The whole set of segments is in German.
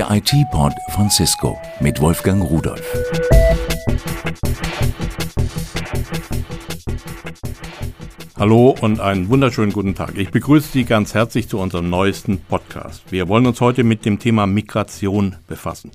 Der IT-Pod von Cisco mit Wolfgang Rudolf. Hallo und einen wunderschönen guten Tag. Ich begrüße Sie ganz herzlich zu unserem neuesten Podcast. Wir wollen uns heute mit dem Thema Migration befassen.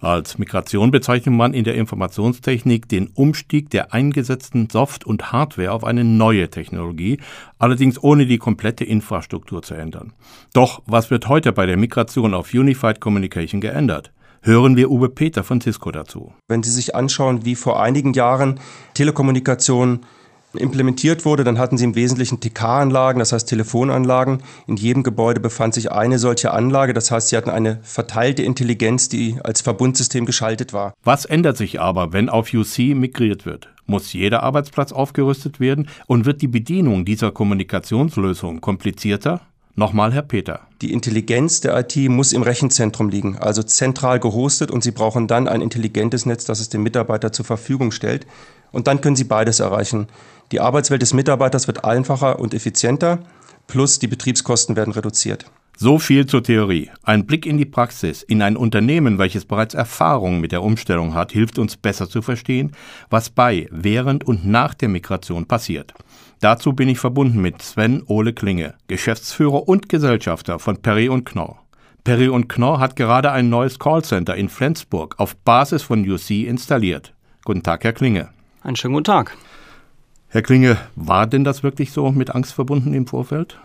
Als Migration bezeichnet man in der Informationstechnik den Umstieg der eingesetzten Soft- und Hardware auf eine neue Technologie, allerdings ohne die komplette Infrastruktur zu ändern. Doch was wird heute bei der Migration auf Unified Communication geändert? Hören wir Uwe Peter von Cisco dazu. Wenn Sie sich anschauen, wie vor einigen Jahren Telekommunikation implementiert wurde, dann hatten sie im Wesentlichen TK-Anlagen, das heißt Telefonanlagen. In jedem Gebäude befand sich eine solche Anlage, das heißt, sie hatten eine verteilte Intelligenz, die als Verbundsystem geschaltet war. Was ändert sich aber, wenn auf UC migriert wird? Muss jeder Arbeitsplatz aufgerüstet werden und wird die Bedienung dieser Kommunikationslösung komplizierter? Nochmal, Herr Peter. Die Intelligenz der IT muss im Rechenzentrum liegen, also zentral gehostet und Sie brauchen dann ein intelligentes Netz, das es dem Mitarbeiter zur Verfügung stellt. Und dann können Sie beides erreichen. Die Arbeitswelt des Mitarbeiters wird einfacher und effizienter, plus die Betriebskosten werden reduziert. So viel zur Theorie. Ein Blick in die Praxis, in ein Unternehmen, welches bereits Erfahrung mit der Umstellung hat, hilft uns besser zu verstehen, was bei, während und nach der Migration passiert. Dazu bin ich verbunden mit Sven Ole Klinge, Geschäftsführer und Gesellschafter von Perry und Knorr. Perry und Knorr hat gerade ein neues Callcenter in Flensburg auf Basis von UC installiert. Guten Tag, Herr Klinge. Einen schönen guten Tag. Herr Klinge, war denn das wirklich so mit Angst verbunden im Vorfeld?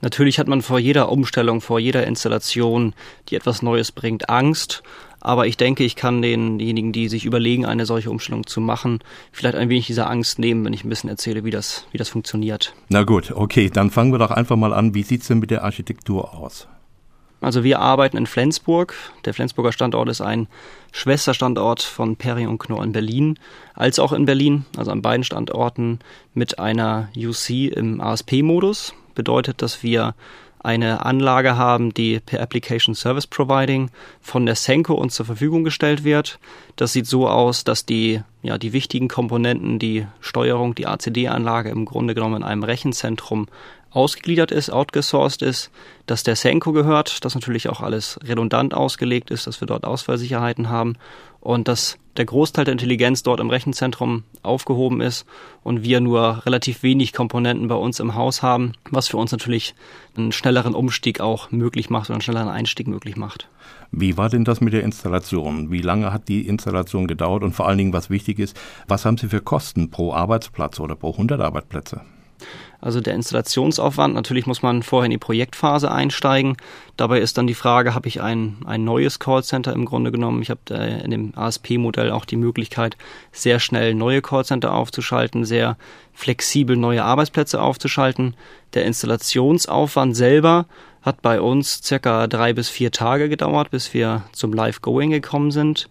Natürlich hat man vor jeder Umstellung, vor jeder Installation, die etwas Neues bringt, Angst. Aber ich denke, ich kann denjenigen, die sich überlegen, eine solche Umstellung zu machen, vielleicht ein wenig diese Angst nehmen, wenn ich ein bisschen erzähle, wie das, wie das funktioniert. Na gut, okay, dann fangen wir doch einfach mal an. Wie sieht es denn mit der Architektur aus? Also wir arbeiten in Flensburg. Der Flensburger Standort ist ein Schwesterstandort von Perry und Knorr in Berlin, als auch in Berlin, also an beiden Standorten mit einer UC im ASP-Modus. Bedeutet, dass wir eine Anlage haben, die per Application Service Providing von der Senko uns zur Verfügung gestellt wird. Das sieht so aus, dass die, ja, die wichtigen Komponenten, die Steuerung, die ACD-Anlage im Grunde genommen in einem Rechenzentrum ausgegliedert ist, outgesourced ist, dass der Senko gehört, dass natürlich auch alles redundant ausgelegt ist, dass wir dort Ausfallsicherheiten haben und dass der Großteil der Intelligenz dort im Rechenzentrum aufgehoben ist und wir nur relativ wenig Komponenten bei uns im Haus haben, was für uns natürlich einen schnelleren Umstieg auch möglich macht oder einen schnelleren Einstieg möglich macht. Wie war denn das mit der Installation? Wie lange hat die Installation gedauert und vor allen Dingen, was wichtig ist, was haben Sie für Kosten pro Arbeitsplatz oder pro 100 Arbeitsplätze? Also der Installationsaufwand, natürlich muss man vorher in die Projektphase einsteigen. Dabei ist dann die Frage, habe ich ein, ein neues Callcenter im Grunde genommen? Ich habe in dem ASP-Modell auch die Möglichkeit, sehr schnell neue Callcenter aufzuschalten, sehr flexibel neue Arbeitsplätze aufzuschalten. Der Installationsaufwand selber hat bei uns circa drei bis vier Tage gedauert, bis wir zum Live-Going gekommen sind.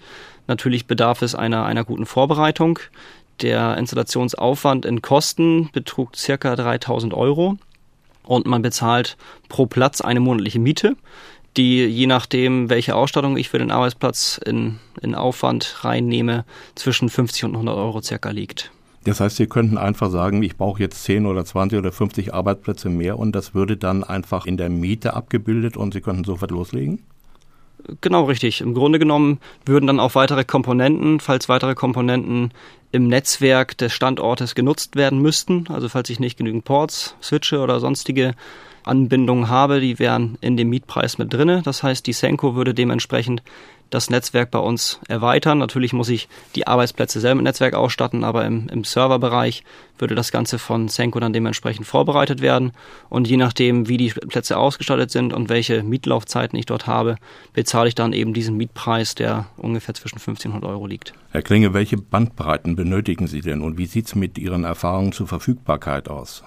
Natürlich bedarf es einer, einer guten Vorbereitung. Der Installationsaufwand in Kosten betrug circa 3000 Euro und man bezahlt pro Platz eine monatliche Miete, die je nachdem, welche Ausstattung ich für den Arbeitsplatz in, in Aufwand reinnehme, zwischen 50 und 100 Euro circa liegt. Das heißt, Sie könnten einfach sagen, ich brauche jetzt 10 oder 20 oder 50 Arbeitsplätze mehr und das würde dann einfach in der Miete abgebildet und Sie könnten sofort loslegen? Genau richtig. Im Grunde genommen würden dann auch weitere Komponenten, falls weitere Komponenten im Netzwerk des Standortes genutzt werden müssten, also falls ich nicht genügend Ports, Switche oder sonstige Anbindungen habe, die wären in dem Mietpreis mit drinne. Das heißt, die Senko würde dementsprechend das Netzwerk bei uns erweitern. Natürlich muss ich die Arbeitsplätze selber mit Netzwerk ausstatten, aber im, im Serverbereich würde das Ganze von Senko dann dementsprechend vorbereitet werden. Und je nachdem, wie die Plätze ausgestattet sind und welche Mietlaufzeiten ich dort habe, bezahle ich dann eben diesen Mietpreis, der ungefähr zwischen 1500 Euro liegt. Herr Klinge, welche Bandbreiten benötigen Sie denn und wie sieht es mit Ihren Erfahrungen zur Verfügbarkeit aus?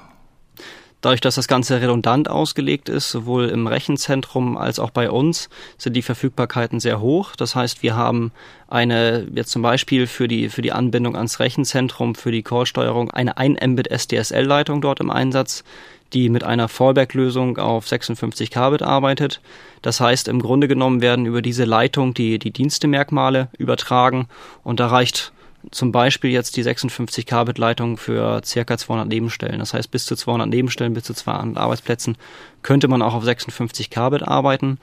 Dadurch, dass das Ganze redundant ausgelegt ist, sowohl im Rechenzentrum als auch bei uns, sind die Verfügbarkeiten sehr hoch. Das heißt, wir haben eine, jetzt zum Beispiel für die, für die Anbindung ans Rechenzentrum, für die Callsteuerung, eine 1 Mbit SDSL-Leitung dort im Einsatz, die mit einer Fallback-Lösung auf 56 Kbit arbeitet. Das heißt, im Grunde genommen werden über diese Leitung die, die Dienstemerkmale übertragen und da reicht zum Beispiel jetzt die 56 Kbit-Leitung für circa 200 Nebenstellen. Das heißt, bis zu 200 Nebenstellen, bis zu 200 Arbeitsplätzen könnte man auch auf 56 Kbit arbeiten.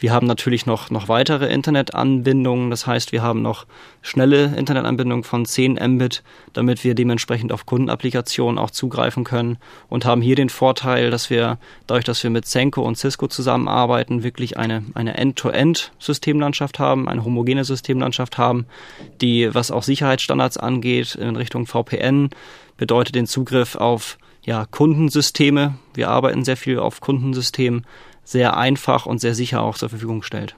Wir haben natürlich noch, noch weitere Internetanbindungen. Das heißt, wir haben noch schnelle Internetanbindungen von 10 Mbit, damit wir dementsprechend auf Kundenapplikationen auch zugreifen können und haben hier den Vorteil, dass wir dadurch, dass wir mit Senko und Cisco zusammenarbeiten, wirklich eine, eine End-to-End-Systemlandschaft haben, eine homogene Systemlandschaft haben, die, was auch Sicherheitsstandards angeht, in Richtung VPN, bedeutet den Zugriff auf ja, Kundensysteme. Wir arbeiten sehr viel auf Kundensystemen sehr einfach und sehr sicher auch zur Verfügung stellt.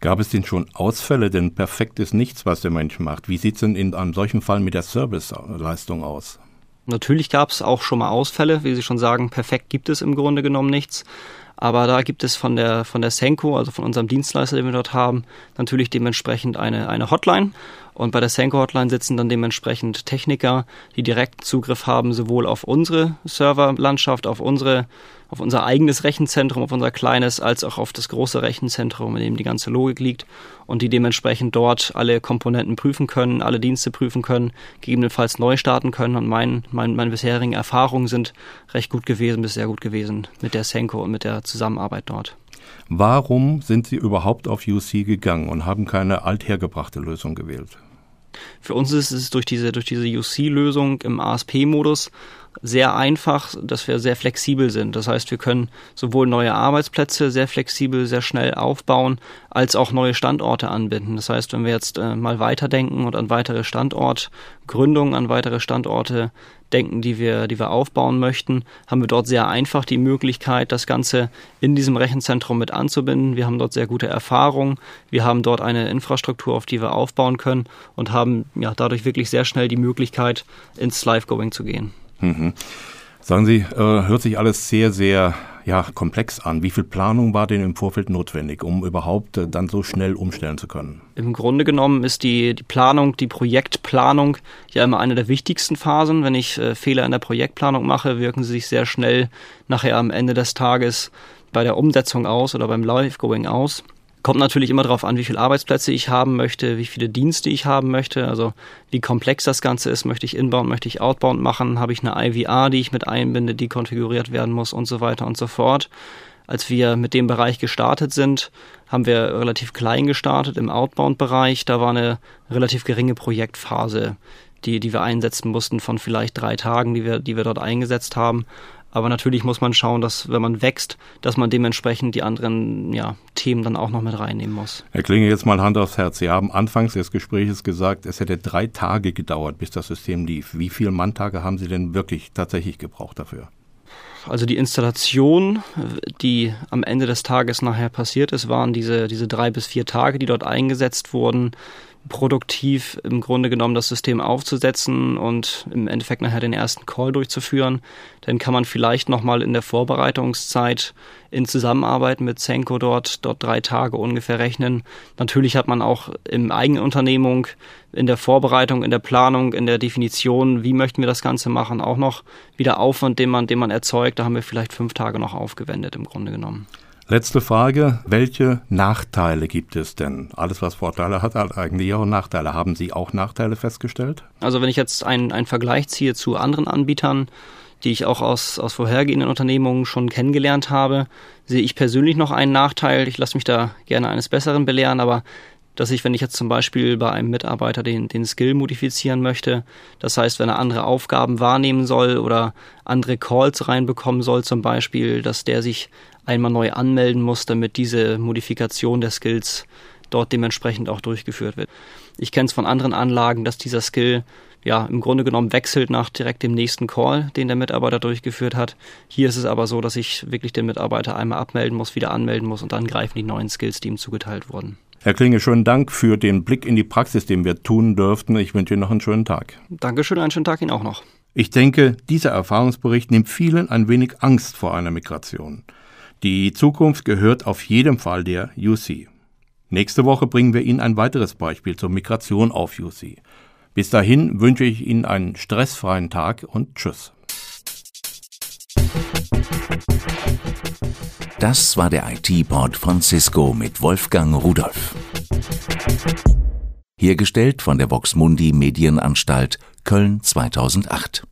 Gab es denn schon Ausfälle? Denn perfekt ist nichts, was der Mensch macht. Wie sieht es denn in einem solchen Fall mit der Serviceleistung aus? Natürlich gab es auch schon mal Ausfälle, wie Sie schon sagen, perfekt gibt es im Grunde genommen nichts. Aber da gibt es von der, von der Senko, also von unserem Dienstleister, den wir dort haben, natürlich dementsprechend eine, eine Hotline. Und bei der Senko Hotline sitzen dann dementsprechend Techniker, die direkt Zugriff haben, sowohl auf unsere Serverlandschaft, auf unsere auf unser eigenes Rechenzentrum, auf unser kleines, als auch auf das große Rechenzentrum, in dem die ganze Logik liegt und die dementsprechend dort alle Komponenten prüfen können, alle Dienste prüfen können, gegebenenfalls neu starten können. Und mein, mein, meine bisherigen Erfahrungen sind recht gut gewesen, bis sehr gut gewesen mit der Senko und mit der Zusammenarbeit dort. Warum sind Sie überhaupt auf UC gegangen und haben keine althergebrachte Lösung gewählt? Für uns ist es durch diese, durch diese UC-Lösung im ASP-Modus sehr einfach, dass wir sehr flexibel sind. Das heißt, wir können sowohl neue Arbeitsplätze sehr flexibel, sehr schnell aufbauen, als auch neue Standorte anbinden. Das heißt, wenn wir jetzt äh, mal weiterdenken und an weitere Standortgründungen, an weitere Standorte denken, die wir, die wir aufbauen möchten, haben wir dort sehr einfach die Möglichkeit, das Ganze in diesem Rechenzentrum mit anzubinden. Wir haben dort sehr gute Erfahrungen. Wir haben dort eine Infrastruktur, auf die wir aufbauen können und haben ja dadurch wirklich sehr schnell die Möglichkeit, ins Live-Going zu gehen. Mhm. Sagen Sie, äh, hört sich alles sehr, sehr ja, komplex an. Wie viel Planung war denn im Vorfeld notwendig, um überhaupt äh, dann so schnell umstellen zu können? Im Grunde genommen ist die, die Planung, die Projektplanung ja immer eine der wichtigsten Phasen. Wenn ich äh, Fehler in der Projektplanung mache, wirken sie sich sehr schnell nachher am Ende des Tages bei der Umsetzung aus oder beim Live-Going aus. Kommt natürlich immer darauf an, wie viele Arbeitsplätze ich haben möchte, wie viele Dienste ich haben möchte, also wie komplex das Ganze ist. Möchte ich inbound, möchte ich outbound machen? Habe ich eine IVR, die ich mit einbinde, die konfiguriert werden muss und so weiter und so fort. Als wir mit dem Bereich gestartet sind, haben wir relativ klein gestartet im Outbound-Bereich. Da war eine relativ geringe Projektphase, die, die wir einsetzen mussten von vielleicht drei Tagen, die wir, die wir dort eingesetzt haben. Aber natürlich muss man schauen, dass wenn man wächst, dass man dementsprechend die anderen ja, Themen dann auch noch mit reinnehmen muss. Herr Klinge, jetzt mal Hand aufs Herz. Sie haben anfangs des Gesprächs gesagt, es hätte drei Tage gedauert, bis das System lief. Wie viele Manntage haben Sie denn wirklich tatsächlich gebraucht dafür? Also die Installation, die am Ende des Tages nachher passiert ist, waren diese, diese drei bis vier Tage, die dort eingesetzt wurden produktiv im Grunde genommen das System aufzusetzen und im Endeffekt nachher den ersten Call durchzuführen. Dann kann man vielleicht nochmal in der Vorbereitungszeit in Zusammenarbeit mit Senko dort, dort drei Tage ungefähr rechnen. Natürlich hat man auch im eigenen Unternehmung, in der Vorbereitung, in der Planung, in der Definition, wie möchten wir das Ganze machen, auch noch wieder Aufwand, den man, den man erzeugt. Da haben wir vielleicht fünf Tage noch aufgewendet im Grunde genommen. Letzte Frage. Welche Nachteile gibt es denn? Alles, was Vorteile hat, hat eigentlich auch Nachteile. Haben Sie auch Nachteile festgestellt? Also wenn ich jetzt einen, einen Vergleich ziehe zu anderen Anbietern, die ich auch aus, aus vorhergehenden Unternehmungen schon kennengelernt habe, sehe ich persönlich noch einen Nachteil. Ich lasse mich da gerne eines Besseren belehren, aber dass ich, wenn ich jetzt zum Beispiel bei einem Mitarbeiter den, den Skill modifizieren möchte, das heißt, wenn er andere Aufgaben wahrnehmen soll oder andere Calls reinbekommen soll zum Beispiel, dass der sich einmal neu anmelden muss, damit diese Modifikation der Skills dort dementsprechend auch durchgeführt wird. Ich kenne es von anderen Anlagen, dass dieser Skill ja im Grunde genommen wechselt nach direkt dem nächsten Call, den der Mitarbeiter durchgeführt hat. Hier ist es aber so, dass ich wirklich den Mitarbeiter einmal abmelden muss, wieder anmelden muss und dann greifen die neuen Skills, die ihm zugeteilt wurden. Herr Klinge, schönen Dank für den Blick in die Praxis, den wir tun dürften. Ich wünsche Ihnen noch einen schönen Tag. Dankeschön, einen schönen Tag Ihnen auch noch. Ich denke, dieser Erfahrungsbericht nimmt vielen ein wenig Angst vor einer Migration. Die Zukunft gehört auf jeden Fall der UC. Nächste Woche bringen wir Ihnen ein weiteres Beispiel zur Migration auf UC. Bis dahin wünsche ich Ihnen einen stressfreien Tag und Tschüss. Das war der IT-Port von Cisco mit Wolfgang Rudolf. Hergestellt von der Voxmundi Medienanstalt Köln 2008.